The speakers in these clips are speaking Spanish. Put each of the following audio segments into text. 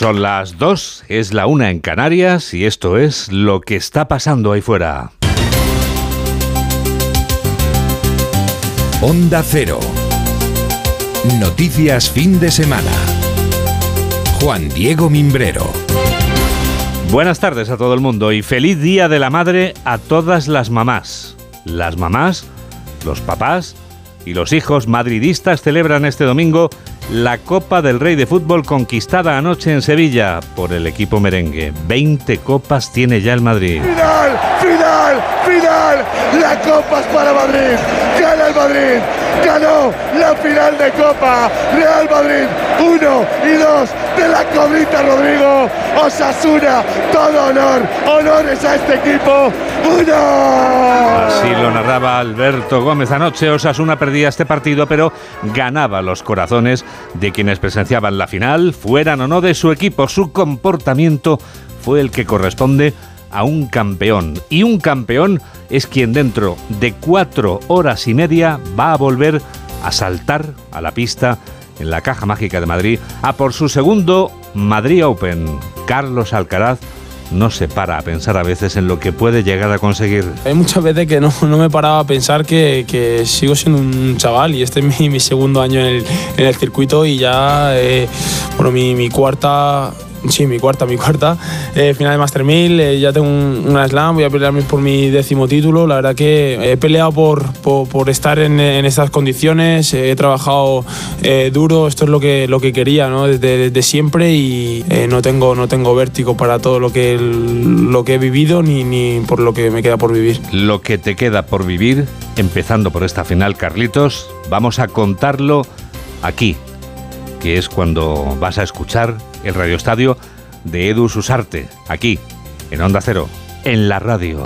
Son las dos, es la una en Canarias y esto es lo que está pasando ahí fuera. Onda Cero. Noticias fin de semana. Juan Diego Mimbrero. Buenas tardes a todo el mundo y feliz Día de la Madre a todas las mamás. Las mamás, los papás y los hijos madridistas celebran este domingo la Copa del Rey de Fútbol conquistada anoche en Sevilla por el equipo merengue. 20 copas tiene ya el Madrid. ¡Final! ¡Final! ¡Final! ¡La Copa es para Madrid! ¡Gana el Madrid! ¡Ganó la final de Copa! ¡Real Madrid! ¡Uno y dos de la Cobrita Rodrigo! ¡Osasuna! ¡Todo honor! ¡Honores a este equipo! ¡Uno! Así lo narraba Alberto Gómez anoche. Osasuna perdía este partido, pero ganaba los corazones de quienes presenciaban la final, fueran o no de su equipo. Su comportamiento fue el que corresponde a un campeón. Y un campeón es quien dentro de cuatro horas y media va a volver a saltar a la pista en la Caja Mágica de Madrid a por su segundo Madrid Open. Carlos Alcaraz no se para a pensar a veces en lo que puede llegar a conseguir. Hay muchas veces que no, no me paraba a pensar que, que, sigo siendo un chaval y este es mi, mi segundo año en el, en el, circuito y ya, eh, bueno, mi cuarta Sí, mi cuarta, mi cuarta. Eh, final de Master 1000, eh, ya tengo un, una slam, voy a pelear por mi décimo título. La verdad que he peleado por, por, estar en, estas condiciones, he trabajado eh, duro, esto es lo que, lo que quería ¿no? desde, desde siempre y eh, no, tengo, no tengo vértigo para todo lo que, lo que he vivido ni, ni por lo que me queda por vivir. Lo que te queda por vivir, empezando por esta final, Carlitos, vamos a contarlo aquí, que es cuando vas a escuchar el radioestadio de Edu Susarte, aquí, en Onda Cero, en la radio.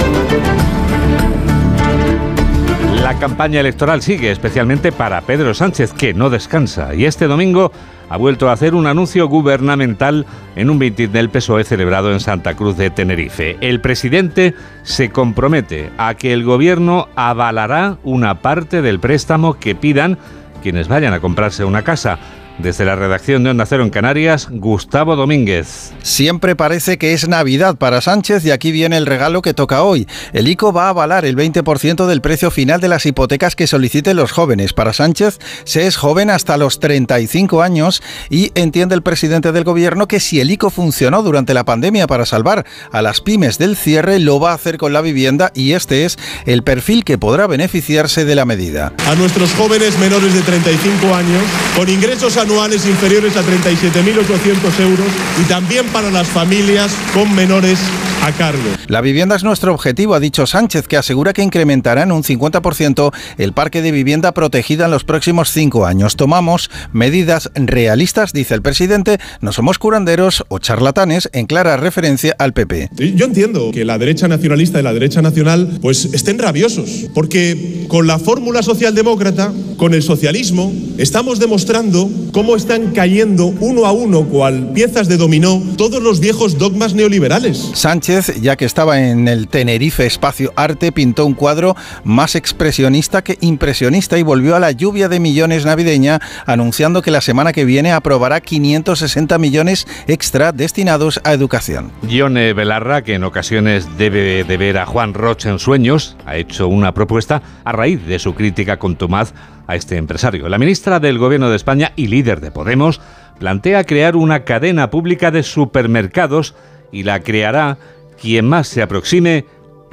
La campaña electoral sigue, especialmente para Pedro Sánchez, que no descansa, y este domingo ha vuelto a hacer un anuncio gubernamental en un mitin del PSOE celebrado en Santa Cruz de Tenerife. El presidente se compromete a que el gobierno avalará una parte del préstamo que pidan quienes vayan a comprarse una casa. Desde la redacción de Onda Cero en Canarias, Gustavo Domínguez. Siempre parece que es Navidad para Sánchez y aquí viene el regalo que toca hoy. El ICO va a avalar el 20% del precio final de las hipotecas que soliciten los jóvenes. Para Sánchez se es joven hasta los 35 años y entiende el presidente del gobierno que si el ICO funcionó durante la pandemia para salvar a las pymes del cierre, lo va a hacer con la vivienda y este es el perfil que podrá beneficiarse de la medida. A nuestros jóvenes menores de 35 años con ingresos anuales inferiores a 37.800 euros y también para las familias con menores a cargo. La vivienda es nuestro objetivo, ha dicho Sánchez, que asegura que incrementará en un 50% el parque de vivienda protegida en los próximos cinco años. Tomamos medidas realistas, dice el presidente, no somos curanderos o charlatanes, en clara referencia al PP. Yo entiendo que la derecha nacionalista y la derecha nacional pues estén rabiosos, porque con la fórmula socialdemócrata, con el socialismo, estamos demostrando cómo están cayendo uno a uno, cual piezas de dominó, todos los viejos dogmas neoliberales. Sánchez ya que estaba en el Tenerife Espacio Arte, pintó un cuadro más expresionista que impresionista y volvió a la lluvia de millones navideña, anunciando que la semana que viene aprobará 560 millones extra destinados a educación. Ione Belarra, que en ocasiones debe de ver a Juan Roche en sueños, ha hecho una propuesta a raíz de su crítica contumaz a este empresario. La ministra del Gobierno de España y líder de Podemos plantea crear una cadena pública de supermercados y la creará quien más se aproxime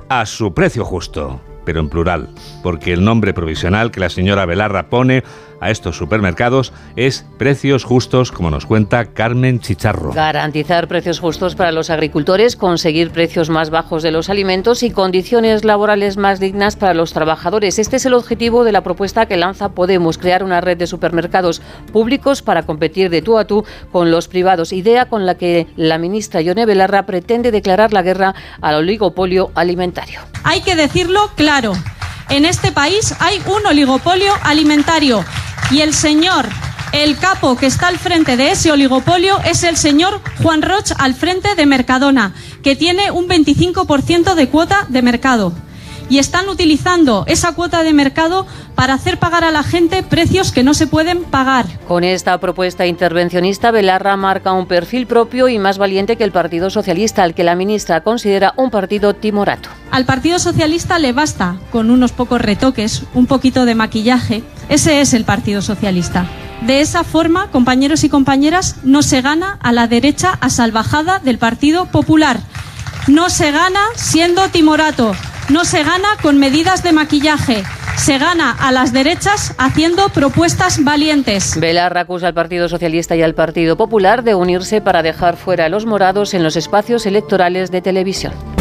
a su precio justo, pero en plural, porque el nombre provisional que la señora Belarra pone a estos supermercados es precios justos, como nos cuenta Carmen Chicharro. Garantizar precios justos para los agricultores, conseguir precios más bajos de los alimentos y condiciones laborales más dignas para los trabajadores. Este es el objetivo de la propuesta que lanza Podemos, crear una red de supermercados públicos para competir de tú a tú con los privados, idea con la que la ministra Yone Belarra pretende declarar la guerra al oligopolio alimentario. Hay que decirlo claro. En este país hay un oligopolio alimentario y el señor, el capo que está al frente de ese oligopolio es el señor Juan Roch al frente de Mercadona, que tiene un 25% de cuota de mercado. Y están utilizando esa cuota de mercado para hacer pagar a la gente precios que no se pueden pagar. Con esta propuesta intervencionista, Belarra marca un perfil propio y más valiente que el Partido Socialista, al que la ministra considera un partido timorato. Al Partido Socialista le basta con unos pocos retoques, un poquito de maquillaje. Ese es el Partido Socialista. De esa forma, compañeros y compañeras, no se gana a la derecha a salvajada del Partido Popular. No se gana siendo timorato. No se gana con medidas de maquillaje. Se gana a las derechas haciendo propuestas valientes. Belarra acusa al Partido Socialista y al Partido Popular de unirse para dejar fuera a los morados en los espacios electorales de televisión.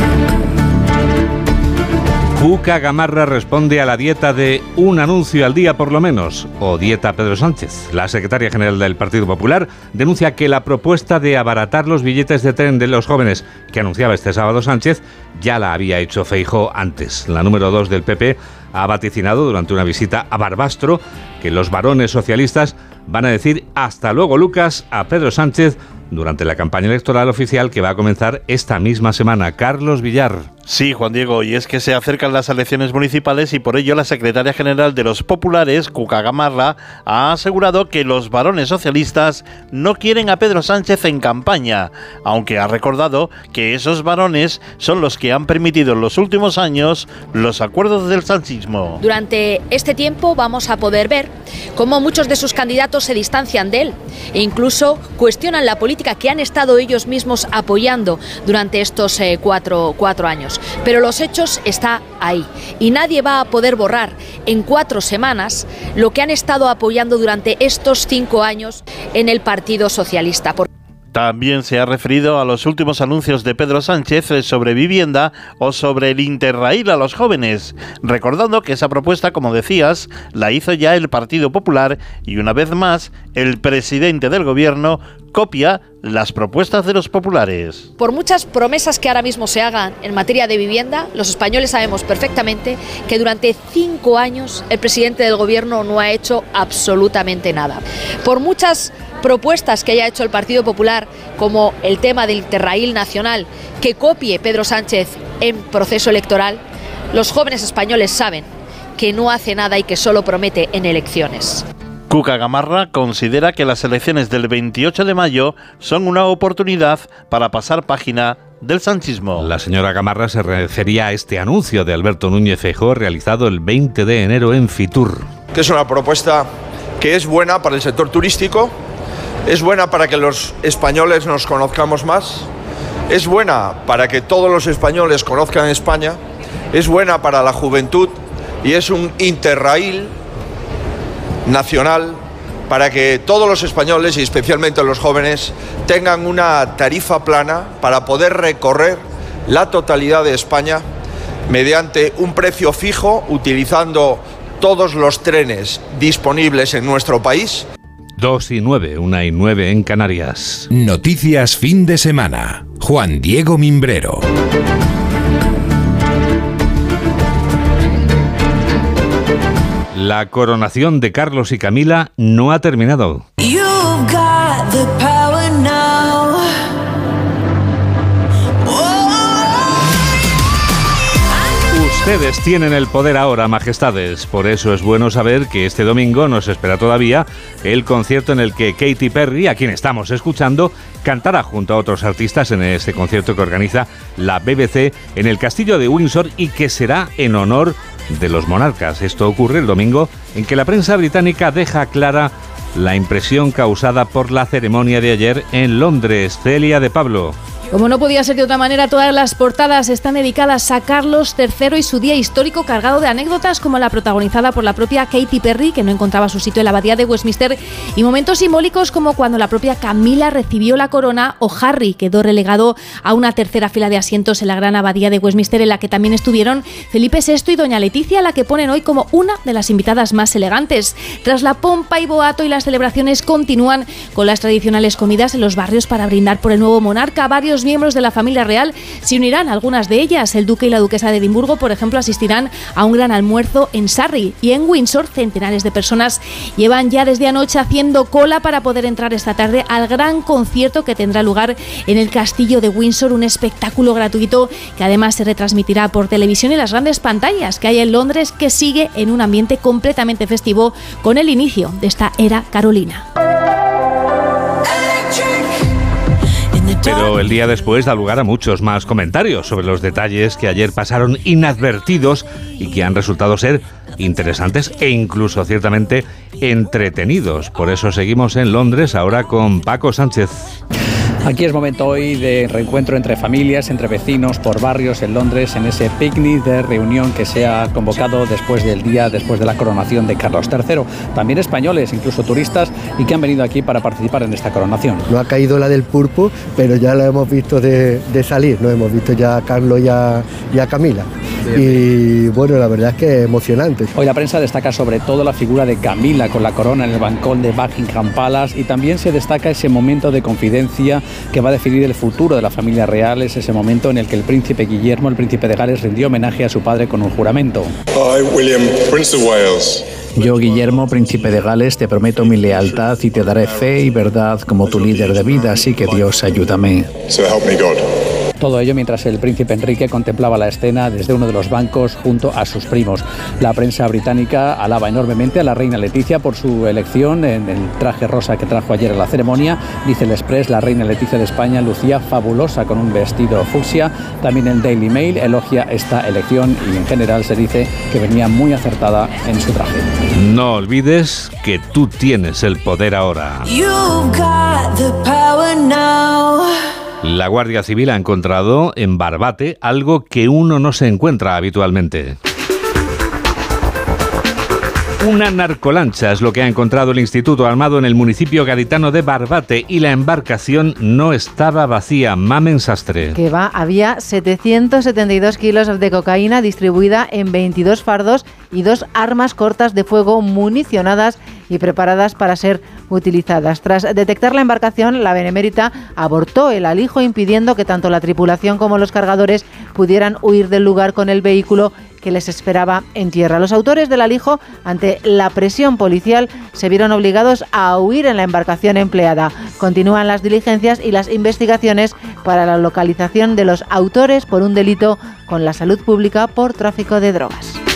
Cuca Gamarra responde a la dieta de un anuncio al día por lo menos, o dieta Pedro Sánchez. La secretaria general del Partido Popular denuncia que la propuesta de abaratar los billetes de tren de los jóvenes que anunciaba este sábado Sánchez ya la había hecho Feijo antes. La número dos del PP ha vaticinado durante una visita a Barbastro que los varones socialistas van a decir hasta luego Lucas a Pedro Sánchez durante la campaña electoral oficial que va a comenzar esta misma semana. Carlos Villar. Sí, Juan Diego, y es que se acercan las elecciones municipales y por ello la secretaria general de los populares, Cuca Gamarra, ha asegurado que los varones socialistas no quieren a Pedro Sánchez en campaña, aunque ha recordado que esos varones son los que han permitido en los últimos años los acuerdos del sanchismo. Durante este tiempo vamos a poder ver cómo muchos de sus candidatos se distancian de él e incluso cuestionan la política que han estado ellos mismos apoyando durante estos eh, cuatro, cuatro años pero los hechos está ahí y nadie va a poder borrar en cuatro semanas lo que han estado apoyando durante estos cinco años en el Partido Socialista. También se ha referido a los últimos anuncios de Pedro Sánchez sobre vivienda o sobre el interrail a los jóvenes, recordando que esa propuesta, como decías, la hizo ya el Partido Popular y una vez más el presidente del gobierno copia las propuestas de los populares. Por muchas promesas que ahora mismo se hagan en materia de vivienda, los españoles sabemos perfectamente que durante cinco años el presidente del gobierno no ha hecho absolutamente nada. Por muchas propuestas que haya hecho el Partido Popular, como el tema del Interrail Nacional, que copie Pedro Sánchez en proceso electoral, los jóvenes españoles saben que no hace nada y que solo promete en elecciones. Cuca Gamarra considera que las elecciones del 28 de mayo son una oportunidad para pasar página del sanchismo. La señora Gamarra se refería a este anuncio de Alberto Núñez Feijóo realizado el 20 de enero en Fitur. Que es una propuesta que es buena para el sector turístico, es buena para que los españoles nos conozcamos más, es buena para que todos los españoles conozcan España, es buena para la juventud y es un interrail nacional para que todos los españoles y especialmente los jóvenes tengan una tarifa plana para poder recorrer la totalidad de España mediante un precio fijo utilizando todos los trenes disponibles en nuestro país. 2 y 9, 1 y 9 en Canarias. Noticias fin de semana. Juan Diego Mimbrero. La coronación de Carlos y Camila no ha terminado. Ustedes tienen el poder ahora, majestades. Por eso es bueno saber que este domingo nos espera todavía el concierto en el que Katy Perry, a quien estamos escuchando, cantará junto a otros artistas en este concierto que organiza la BBC en el Castillo de Windsor y que será en honor de los monarcas. Esto ocurre el domingo en que la prensa británica deja clara la impresión causada por la ceremonia de ayer en Londres. Celia de Pablo. Como no podía ser de otra manera, todas las portadas están dedicadas a Carlos III y su día histórico cargado de anécdotas como la protagonizada por la propia Katy Perry, que no encontraba su sitio en la abadía de Westminster, y momentos simbólicos como cuando la propia Camila recibió la corona o Harry quedó relegado a una tercera fila de asientos en la gran abadía de Westminster, en la que también estuvieron Felipe VI y doña Leticia, la que ponen hoy como una de las invitadas más elegantes. Tras la pompa y boato y las celebraciones continúan con las tradicionales comidas en los barrios para brindar por el nuevo monarca. Varios Miembros de la familia real se unirán, algunas de ellas. El duque y la duquesa de Edimburgo, por ejemplo, asistirán a un gran almuerzo en Surrey. Y en Windsor, centenares de personas llevan ya desde anoche haciendo cola para poder entrar esta tarde al gran concierto que tendrá lugar en el castillo de Windsor, un espectáculo gratuito que además se retransmitirá por televisión y las grandes pantallas que hay en Londres, que sigue en un ambiente completamente festivo con el inicio de esta era carolina. Pero el día después da lugar a muchos más comentarios sobre los detalles que ayer pasaron inadvertidos y que han resultado ser interesantes e incluso ciertamente entretenidos. Por eso seguimos en Londres ahora con Paco Sánchez. Aquí es momento hoy de reencuentro entre familias, entre vecinos, por barrios en Londres, en ese picnic de reunión que se ha convocado después del día, después de la coronación de Carlos III. También españoles, incluso turistas, y que han venido aquí para participar en esta coronación. No ha caído la del purpo, pero ya la hemos visto de, salir, ¿no? Hemos visto ya a Carlos y a, y a Camila. Y bueno, la verdad es que emocionante. Hoy la prensa destaca sobre todo la figura de Camila con la corona en el balcón de Buckingham Palace y también se destaca ese momento de confidencia que va a definir el futuro de la familia real. Es ese momento en el que el príncipe Guillermo, el príncipe de Gales, rindió homenaje a su padre con un juramento. William, Prince of Wales. Yo, Guillermo, príncipe de Gales, te prometo mi lealtad y te daré fe y verdad como tu líder de vida, así que Dios ayúdame. So help me God. Todo ello mientras el príncipe Enrique contemplaba la escena desde uno de los bancos junto a sus primos. La prensa británica alaba enormemente a la reina Leticia por su elección en el traje rosa que trajo ayer a la ceremonia. Dice el Express, la reina Leticia de España lucía fabulosa con un vestido fucsia. También el Daily Mail elogia esta elección y en general se dice que venía muy acertada en su traje. No olvides que tú tienes el poder ahora. La Guardia Civil ha encontrado en Barbate algo que uno no se encuentra habitualmente. Una narcolancha es lo que ha encontrado el Instituto Armado en el municipio gaditano de Barbate y la embarcación no estaba vacía. Mamen Sastre. Que va, había 772 kilos de cocaína distribuida en 22 fardos y dos armas cortas de fuego municionadas y preparadas para ser utilizadas. Tras detectar la embarcación, la Benemérita abortó el alijo impidiendo que tanto la tripulación como los cargadores pudieran huir del lugar con el vehículo que les esperaba en tierra. Los autores del alijo, ante la presión policial, se vieron obligados a huir en la embarcación empleada. Continúan las diligencias y las investigaciones para la localización de los autores por un delito con la salud pública por tráfico de drogas.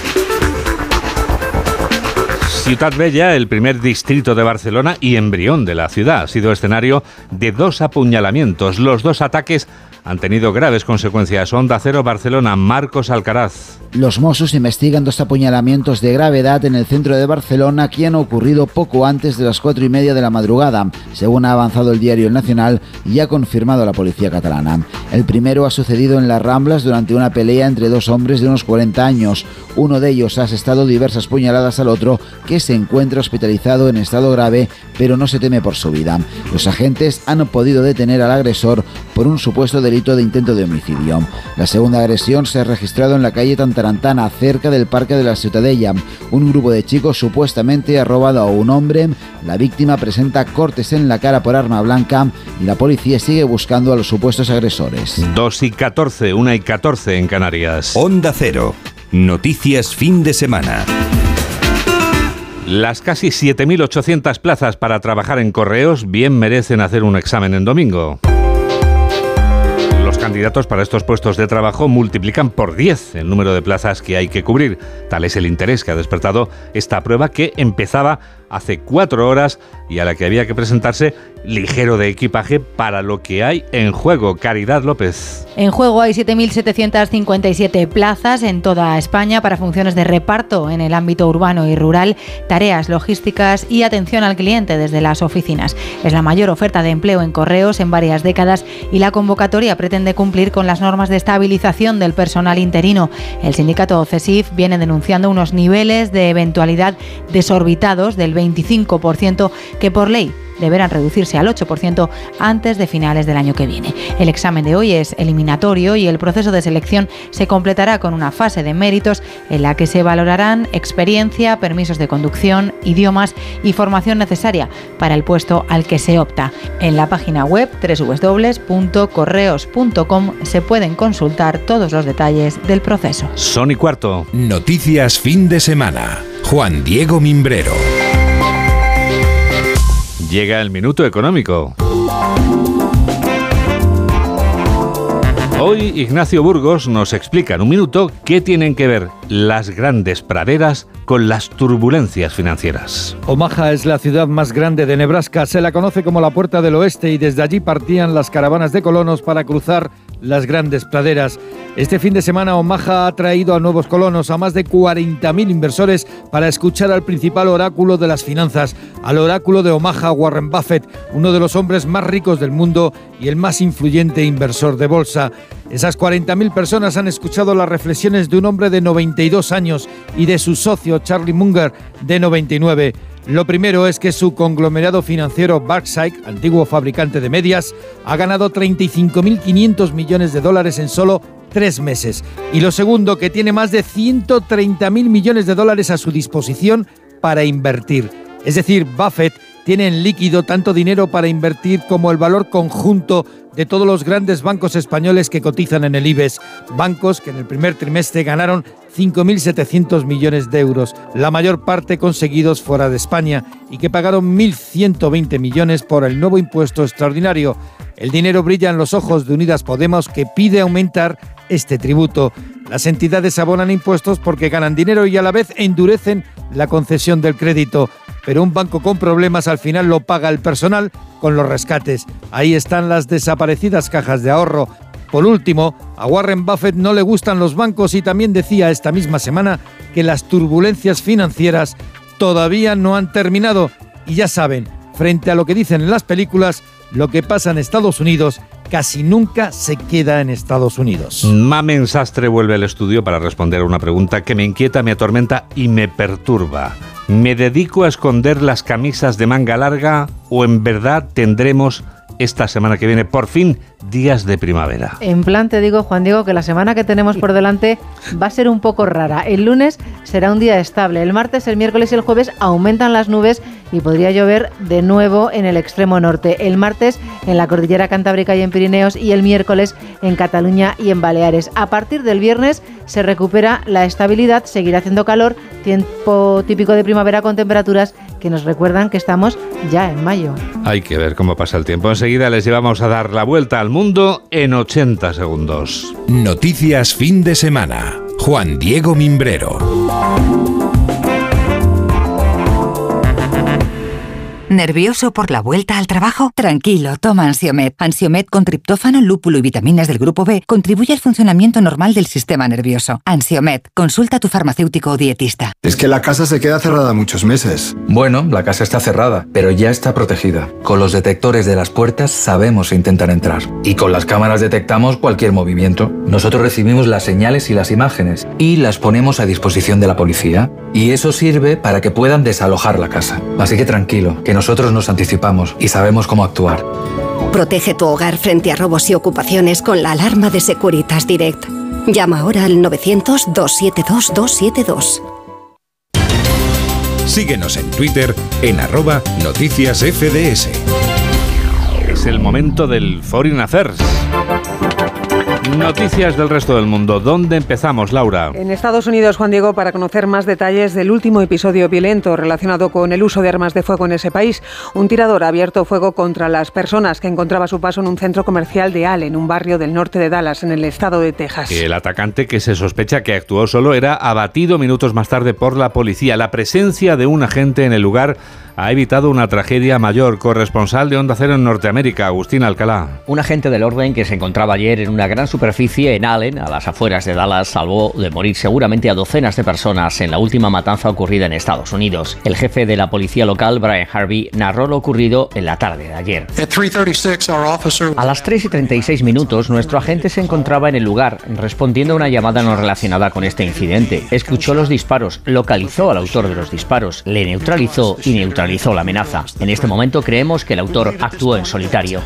Ciudad Bella, el primer distrito de Barcelona y embrión de la ciudad, ha sido escenario de dos apuñalamientos. Los dos ataques han tenido graves consecuencias. Onda Cero Barcelona, Marcos Alcaraz. Los Mossos investigan dos apuñalamientos de gravedad en el centro de Barcelona que han ocurrido poco antes de las cuatro y media de la madrugada, según ha avanzado el diario El Nacional y ha confirmado la policía catalana. El primero ha sucedido en las Ramblas durante una pelea entre dos hombres de unos 40 años. Uno de ellos ha asestado diversas puñaladas al otro, que se encuentra hospitalizado en estado grave, pero no se teme por su vida. Los agentes han podido detener al agresor por un supuesto delito de intento de homicidio. La segunda agresión se ha registrado en la calle Tantarantana, cerca del Parque de la Ciutadella. Un grupo de chicos supuestamente ha robado a un hombre. La víctima presenta cortes en la cara por arma blanca y la policía sigue buscando a los supuestos agresores. 2 y 14, 1 y 14 en Canarias. Onda Cero. Noticias fin de semana. Las casi 7.800 plazas para trabajar en correos bien merecen hacer un examen en domingo Los candidatos para estos puestos de trabajo multiplican por 10 el número de plazas que hay que cubrir. Tal es el interés que ha despertado esta prueba que empezaba hace cuatro horas y a la que había que presentarse ligero de equipaje para lo que hay en juego. Caridad López. En juego hay 7.757 plazas en toda España para funciones de reparto en el ámbito urbano y rural, tareas logísticas y atención al cliente desde las oficinas. Es la mayor oferta de empleo en correos en varias décadas y la convocatoria pretende cumplir con las normas de estabilización del personal interino. El sindicato CESIF viene denunciando unos niveles de eventualidad desorbitados del 20 25% que por ley deberán reducirse al 8% antes de finales del año que viene. El examen de hoy es eliminatorio y el proceso de selección se completará con una fase de méritos en la que se valorarán experiencia, permisos de conducción, idiomas y formación necesaria para el puesto al que se opta. En la página web www.correos.com se pueden consultar todos los detalles del proceso. Son y cuarto. Noticias fin de semana. Juan Diego Mimbrero. Llega el minuto económico. Hoy Ignacio Burgos nos explica en un minuto qué tienen que ver las grandes praderas con las turbulencias financieras. Omaha es la ciudad más grande de Nebraska, se la conoce como la Puerta del Oeste y desde allí partían las caravanas de colonos para cruzar las grandes praderas. Este fin de semana Omaha ha traído a nuevos colonos, a más de 40.000 inversores, para escuchar al principal oráculo de las finanzas, al oráculo de Omaha, Warren Buffett, uno de los hombres más ricos del mundo y el más influyente inversor de bolsa. Esas 40.000 personas han escuchado las reflexiones de un hombre de 92 años y de su socio Charlie Munger, de 99. Lo primero es que su conglomerado financiero Berkshire, antiguo fabricante de medias, ha ganado 35.500 millones de dólares en solo tres meses. Y lo segundo, que tiene más de 130.000 millones de dólares a su disposición para invertir. Es decir, Buffett tiene en líquido tanto dinero para invertir como el valor conjunto de todos los grandes bancos españoles que cotizan en el IBEX, bancos que en el primer trimestre ganaron 5.700 millones de euros, la mayor parte conseguidos fuera de España, y que pagaron 1.120 millones por el nuevo impuesto extraordinario. El dinero brilla en los ojos de Unidas Podemos que pide aumentar este tributo. Las entidades abonan impuestos porque ganan dinero y a la vez endurecen la concesión del crédito. Pero un banco con problemas al final lo paga el personal con los rescates. Ahí están las desaparecidas cajas de ahorro. Por último, a Warren Buffett no le gustan los bancos y también decía esta misma semana que las turbulencias financieras todavía no han terminado. Y ya saben, frente a lo que dicen en las películas, lo que pasa en Estados Unidos casi nunca se queda en Estados Unidos. Mamen Sastre vuelve al estudio para responder a una pregunta que me inquieta, me atormenta y me perturba. ¿Me dedico a esconder las camisas de manga larga o en verdad tendremos esta semana que viene, por fin, días de primavera. En plan te digo, Juan Diego, que la semana que tenemos por delante va a ser un poco rara. El lunes será un día estable. El martes, el miércoles y el jueves aumentan las nubes y podría llover de nuevo en el extremo norte. El martes en la cordillera Cantábrica y en Pirineos y el miércoles en Cataluña y en Baleares. A partir del viernes se recupera la estabilidad, seguirá haciendo calor, tiempo típico de primavera con temperaturas que nos recuerdan que estamos ya en mayo. Hay que ver cómo pasa el tiempo. Enseguida les llevamos a dar la vuelta al mundo en 80 segundos. Noticias fin de semana. Juan Diego Mimbrero. ¿Nervioso por la vuelta al trabajo? Tranquilo, toma Ansiomet. Ansiomet con triptófano, lúpulo y vitaminas del grupo B contribuye al funcionamiento normal del sistema nervioso. Ansiomet, consulta a tu farmacéutico o dietista. Es que la casa se queda cerrada muchos meses. Bueno, la casa está cerrada, pero ya está protegida. Con los detectores de las puertas sabemos intentar entrar. Y con las cámaras detectamos cualquier movimiento. Nosotros recibimos las señales y las imágenes y las ponemos a disposición de la policía. Y eso sirve para que puedan desalojar la casa. Así que tranquilo, que nosotros nos anticipamos y sabemos cómo actuar. Protege tu hogar frente a robos y ocupaciones con la alarma de Securitas Direct. Llama ahora al 900-272-272. Síguenos en Twitter en arroba noticias FDS. Es el momento del Foreign Affairs. Noticias del resto del mundo. ¿Dónde empezamos, Laura? En Estados Unidos, Juan Diego, para conocer más detalles del último episodio violento relacionado con el uso de armas de fuego en ese país. Un tirador ha abierto fuego contra las personas que encontraba su paso en un centro comercial de Allen, un barrio del norte de Dallas, en el estado de Texas. El atacante, que se sospecha que actuó solo, era abatido minutos más tarde por la policía. La presencia de un agente en el lugar ha evitado una tragedia mayor. Corresponsal de Onda Cero en Norteamérica, Agustín Alcalá. Un agente del orden que se encontraba ayer en una gran superficie en Allen, a las afueras de Dallas, salvó de morir seguramente a docenas de personas en la última matanza ocurrida en Estados Unidos. El jefe de la policía local, Brian Harvey, narró lo ocurrido en la tarde de ayer. A las 3 y 36 minutos, nuestro agente se encontraba en el lugar, respondiendo a una llamada no relacionada con este incidente. Escuchó los disparos, localizó al autor de los disparos, le neutralizó y neutralizó la amenaza. En este momento creemos que el autor actuó en solitario.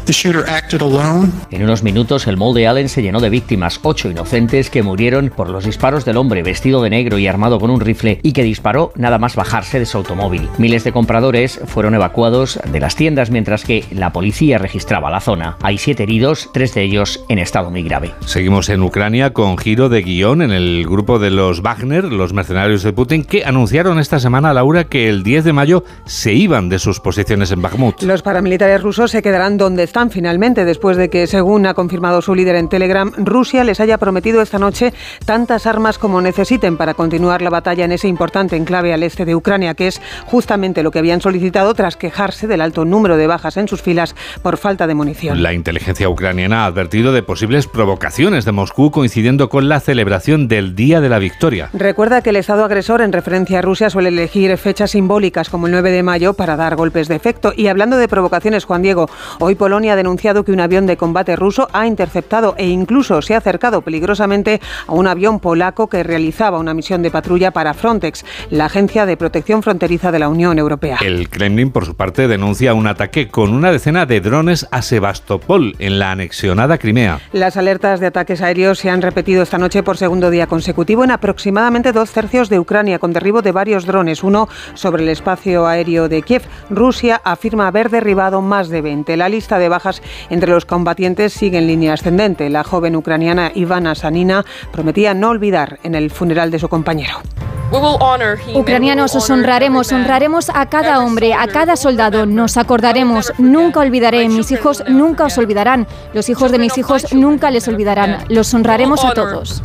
En unos minutos, el molde Allen se llenó de víctimas, ocho inocentes que murieron por los disparos del hombre vestido de negro y armado con un rifle y que disparó nada más bajarse de su automóvil. Miles de compradores fueron evacuados de las tiendas mientras que la policía registraba la zona. Hay siete heridos, tres de ellos en estado muy grave. Seguimos en Ucrania con giro de guion en el grupo de los Wagner, los mercenarios de Putin, que anunciaron esta semana, Laura, que el 10 de mayo se iban de sus posiciones en Bakhmut. Los paramilitares rusos se quedarán donde están finalmente, después de que, según ha confirmado su líder en Telegram, Rusia les haya prometido esta noche tantas armas como necesiten para continuar la batalla en ese importante enclave al este de Ucrania, que es justamente lo que habían solicitado tras quejarse del alto número de bajas en sus filas por falta de munición. La inteligencia ucraniana ha advertido de posibles provocaciones de Moscú coincidiendo con la celebración del Día de la Victoria. Recuerda que el Estado agresor, en referencia a Rusia, suele elegir fechas simbólicas como el 9 de mayo para dar golpes de efecto. Y hablando de provocaciones, Juan Diego, hoy Polonia ha denunciado que un avión de combate ruso ha interceptado e incluso se ha acercado peligrosamente a un avión polaco que realizaba una misión de patrulla para Frontex, la agencia de protección fronteriza de la Unión Europea. El Kremlin, por su parte, denuncia un ataque con una decena de drones a Sebastopol, en la anexionada Crimea. Las alertas de ataques aéreos se han repetido esta noche por segundo día consecutivo en aproximadamente dos tercios de Ucrania, con derribo de varios drones, uno sobre el espacio aéreo de Kiev. Rusia afirma haber derribado más de 20. La lista de bajas entre los combatientes sigue en línea ascendente. La joven ucraniana Ivana Sanina prometía no olvidar en el funeral de su compañero. Ucranianos, os honraremos, honraremos a cada hombre, a cada soldado, nos acordaremos, nunca olvidaré, mis hijos nunca os olvidarán, los hijos de mis hijos nunca les olvidarán, los honraremos a todos.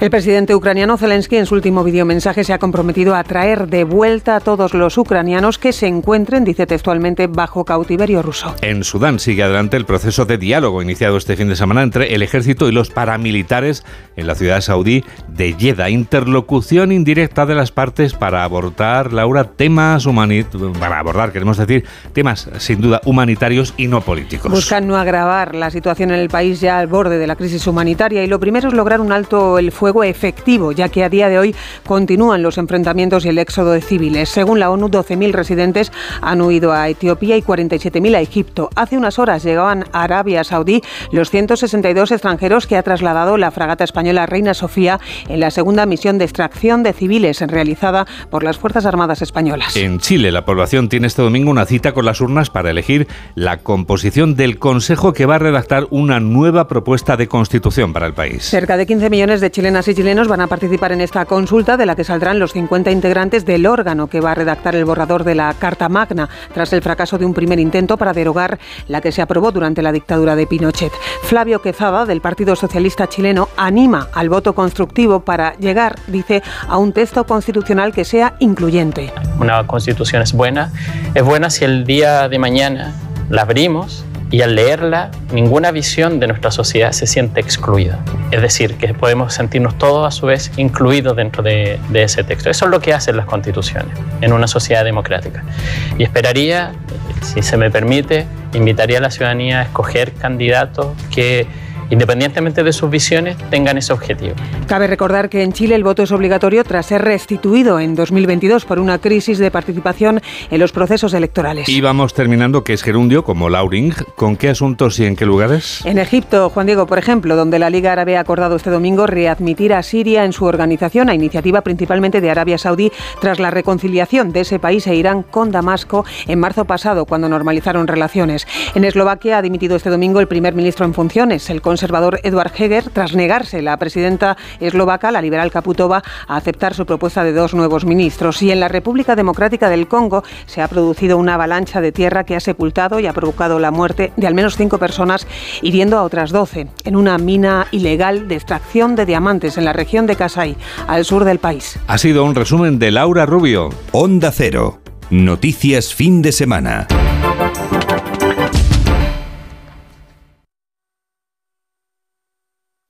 El presidente ucraniano Zelensky en su último videomensaje se ha comprometido a traer de vuelta a todos los ucranianos que se encuentren, dice textualmente, bajo cautiverio ruso. En Sudán sigue adelante el proceso de diálogo iniciado este fin de semana entre el ejército y los paramilitares en la ciudad saudí de Jeddah. Interlocución indirecta de las partes para abordar, Laura, temas humanitarios, para abordar, queremos decir, temas sin duda humanitarios y no políticos. Buscan no agravar la situación en el país ya al borde de la crisis humanitaria y lo primero es lograr un alto el fuego efectivo, ya que a día de hoy continúan los enfrentamientos y el éxodo de civiles. Según la ONU, 12.000 residentes han huido a Etiopía y 47.000 a Egipto. Hace unas horas llegaban a Arabia Saudí los 162 extranjeros que ha trasladado la fragata española Reina Sofía en la segunda misión de extracción de civiles realizada por las Fuerzas Armadas españolas. En Chile, la población tiene este domingo una cita con las urnas para elegir la composición del Consejo que va a redactar una nueva propuesta de constitución para el país. Cerca de 15 millones de chilenas y chilenos van a participar en esta consulta de la que saldrán los 50 integrantes del órgano que va a redactar el borrador de la Carta Magna tras el fracaso de un primer intento para derogar la que se aprobó durante la dictadura de Pinochet. Flavio Quezada, del Partido Socialista chileno, anima al voto constructivo para llegar, dice, a un texto constitucional que sea incluyente. Una constitución es buena, es buena si el día de mañana la abrimos y al leerla ninguna visión de nuestra sociedad se siente excluida. Es decir, que podemos sentirnos todos a su vez incluidos dentro de, de, ese texto. Eso es lo que hacen las constituciones en una sociedad democrática. Y esperaría, si se me permite, invitaría a la ciudadanía a escoger candidatos que independientemente de sus visiones, tengan ese objetivo. Cabe recordar que en Chile el voto es obligatorio tras ser restituido en 2022 por una crisis de participación en los procesos electorales. Y vamos terminando, que es gerundio, como Lauring. ¿Con qué asuntos y en qué lugares? En Egipto, Juan Diego, por ejemplo, donde la Liga Árabe ha acordado este domingo readmitir a Siria en su organización, a iniciativa principalmente de Arabia Saudí, tras la reconciliación de ese país e Irán con Damasco en marzo pasado, cuando normalizaron relaciones. En Eslovaquia ha dimitido este domingo el primer ministro en funciones, el conservador Eduard Heger, tras negarse la presidenta eslovaca, la liberal Kaputova, a aceptar su propuesta de dos nuevos ministros. Y en la República Democrática del Congo se ha producido una avalancha de tierra que ha sepultado y ha provocado la muerte de al menos cinco personas, hiriendo a otras doce, en una mina ilegal de extracción de diamantes en la región de Kasai, al sur del país. Ha sido un resumen de Laura Rubio. Onda Cero. Noticias fin de semana.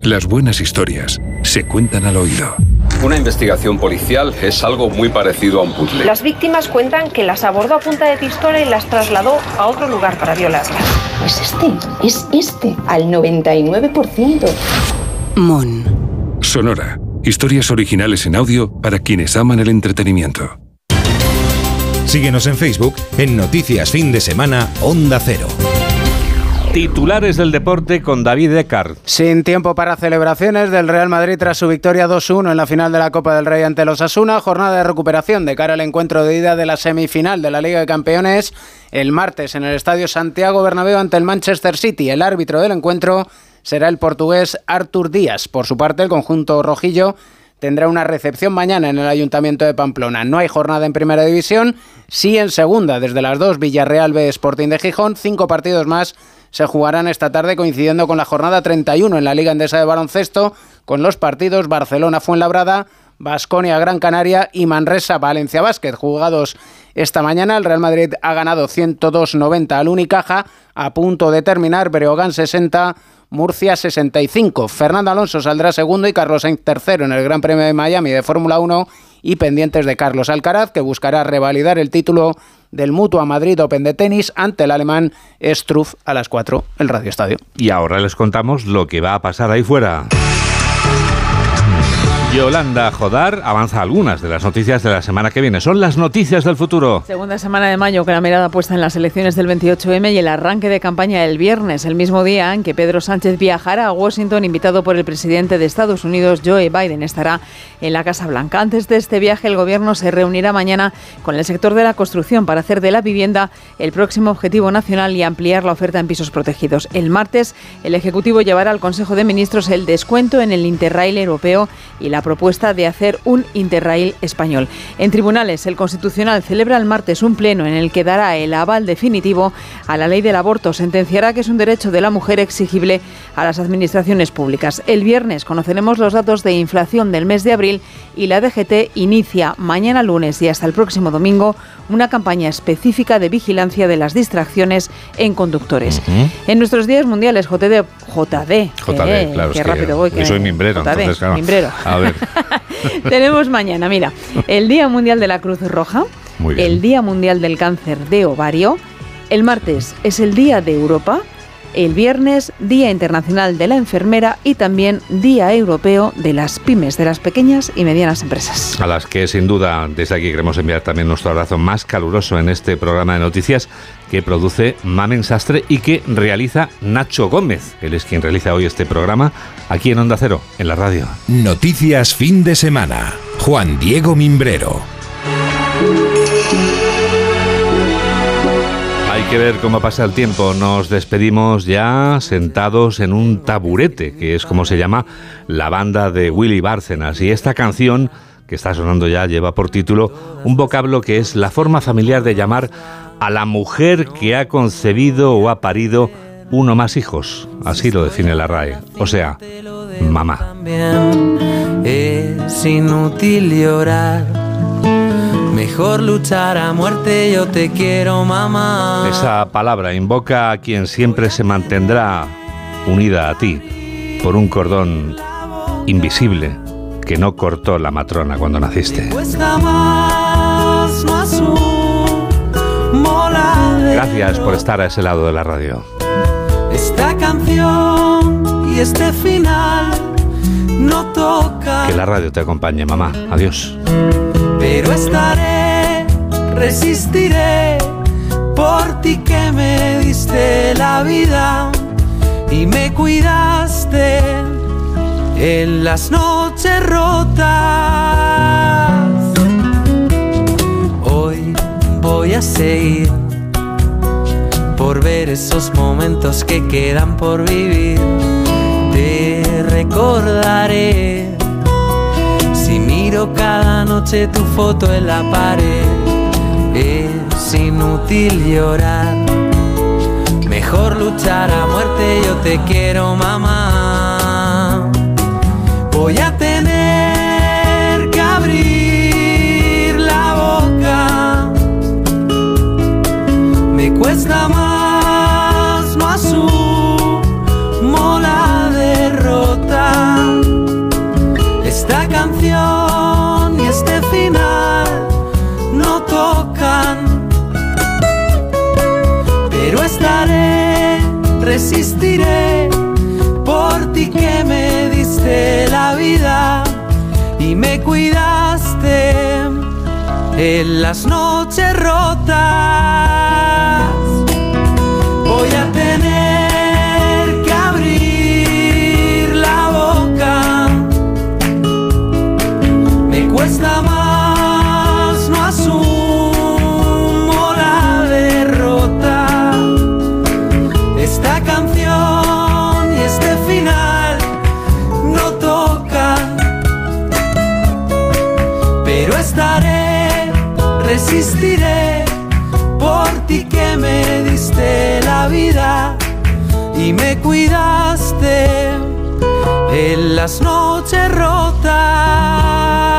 Las buenas historias se cuentan al oído. Una investigación policial es algo muy parecido a un puzzle. Las víctimas cuentan que las abordó a punta de pistola y las trasladó a otro lugar para violarlas. Es este, es este, al 99%. Mon. Sonora. Historias originales en audio para quienes aman el entretenimiento. Síguenos en Facebook en Noticias Fin de Semana Onda Cero. Titulares del deporte con David Eckhart. Sin tiempo para celebraciones del Real Madrid tras su victoria 2-1 en la final de la Copa del Rey ante los Asuna, jornada de recuperación de cara al encuentro de ida de la semifinal de la Liga de Campeones el martes en el Estadio Santiago Bernabéu ante el Manchester City. El árbitro del encuentro será el portugués Artur Díaz. Por su parte, el conjunto rojillo tendrá una recepción mañana en el Ayuntamiento de Pamplona. No hay jornada en Primera División, sí en Segunda, desde las 2 Villarreal B Sporting de Gijón, cinco partidos más se jugarán esta tarde coincidiendo con la jornada 31 en la Liga Endesa de Baloncesto, con los partidos Barcelona-Fuenlabrada, Basconia Gran Canaria y Manresa Valencia Basket. Jugados esta mañana, el Real Madrid ha ganado 102-90 al Unicaja, a punto de terminar Breogán 60. Murcia 65. Fernando Alonso saldrá segundo y Carlos Sainz tercero en el Gran Premio de Miami de Fórmula 1 y pendientes de Carlos Alcaraz, que buscará revalidar el título del Mutua Madrid Open de tenis ante el alemán Struff a las 4, el Radio Estadio. Y ahora les contamos lo que va a pasar ahí fuera. Yolanda Jodar avanza algunas de las noticias de la semana que viene. Son las noticias del futuro. Segunda semana de mayo con la mirada puesta en las elecciones del 28M y el arranque de campaña el viernes, el mismo día en que Pedro Sánchez viajará a Washington invitado por el presidente de Estados Unidos, Joe Biden. Estará en la Casa Blanca. Antes de este viaje, el gobierno se reunirá mañana con el sector de la construcción para hacer de la vivienda el próximo objetivo nacional y ampliar la oferta en pisos protegidos. El martes, el Ejecutivo llevará al Consejo de Ministros el descuento en el Interrail europeo y la propuesta de hacer un Interrail español. En tribunales, el Constitucional celebra el martes un pleno en el que dará el aval definitivo a la ley del aborto. Sentenciará que es un derecho de la mujer exigible a las administraciones públicas. El viernes conoceremos los datos de inflación del mes de abril y la DGT inicia mañana lunes y hasta el próximo domingo una campaña específica de vigilancia de las distracciones en conductores. En nuestros días mundiales, JD, JD, JD, eh, claro. qué es que rápido voy. yo que- soy mimbrero, JD, entonces, claro. mimbrero. A ver. Tenemos mañana, mira, el Día Mundial de la Cruz Roja, el Día Mundial del Cáncer de Ovario, el martes es el Día de Europa, el viernes Día Internacional de la Enfermera y también Día Europeo de las Pymes, de las pequeñas y medianas empresas. A las que sin duda desde aquí queremos enviar también nuestro abrazo más caluroso en este programa de noticias que produce Mamen Sastre y que realiza Nacho Gómez. Él es quien realiza hoy este programa aquí en Onda Cero, en la radio. Noticias Fin de Semana. Juan Diego Mimbrero. Que ver cómo pasa el tiempo. Nos despedimos ya sentados en un taburete, que es como se llama la banda de Willy Bárcenas. Y esta canción que está sonando ya lleva por título un vocablo que es la forma familiar de llamar a la mujer que ha concebido o ha parido uno más hijos. Así lo define la RAE. O sea, mamá. Es inútil llorar. Mejor luchar a muerte, yo te quiero, mamá. Esa palabra invoca a quien siempre se mantendrá unida a ti por un cordón invisible que no cortó la matrona cuando naciste. Gracias por estar a ese lado de la radio. esta canción y este final no toca. Que la radio te acompañe, mamá. Adiós. Pero estaré, resistiré por ti que me diste la vida y me cuidaste en las noches rotas. Hoy voy a seguir por ver esos momentos que quedan por vivir. Te recordaré cada noche tu foto en la pared. Es inútil llorar. Mejor luchar a muerte, yo te quiero, mamá. Voy a tener que abrir la boca. Me cuesta más, resistiré por ti que me diste la vida y me cuidaste en las noches rotas. Vida y me cuidaste en las noches rotas.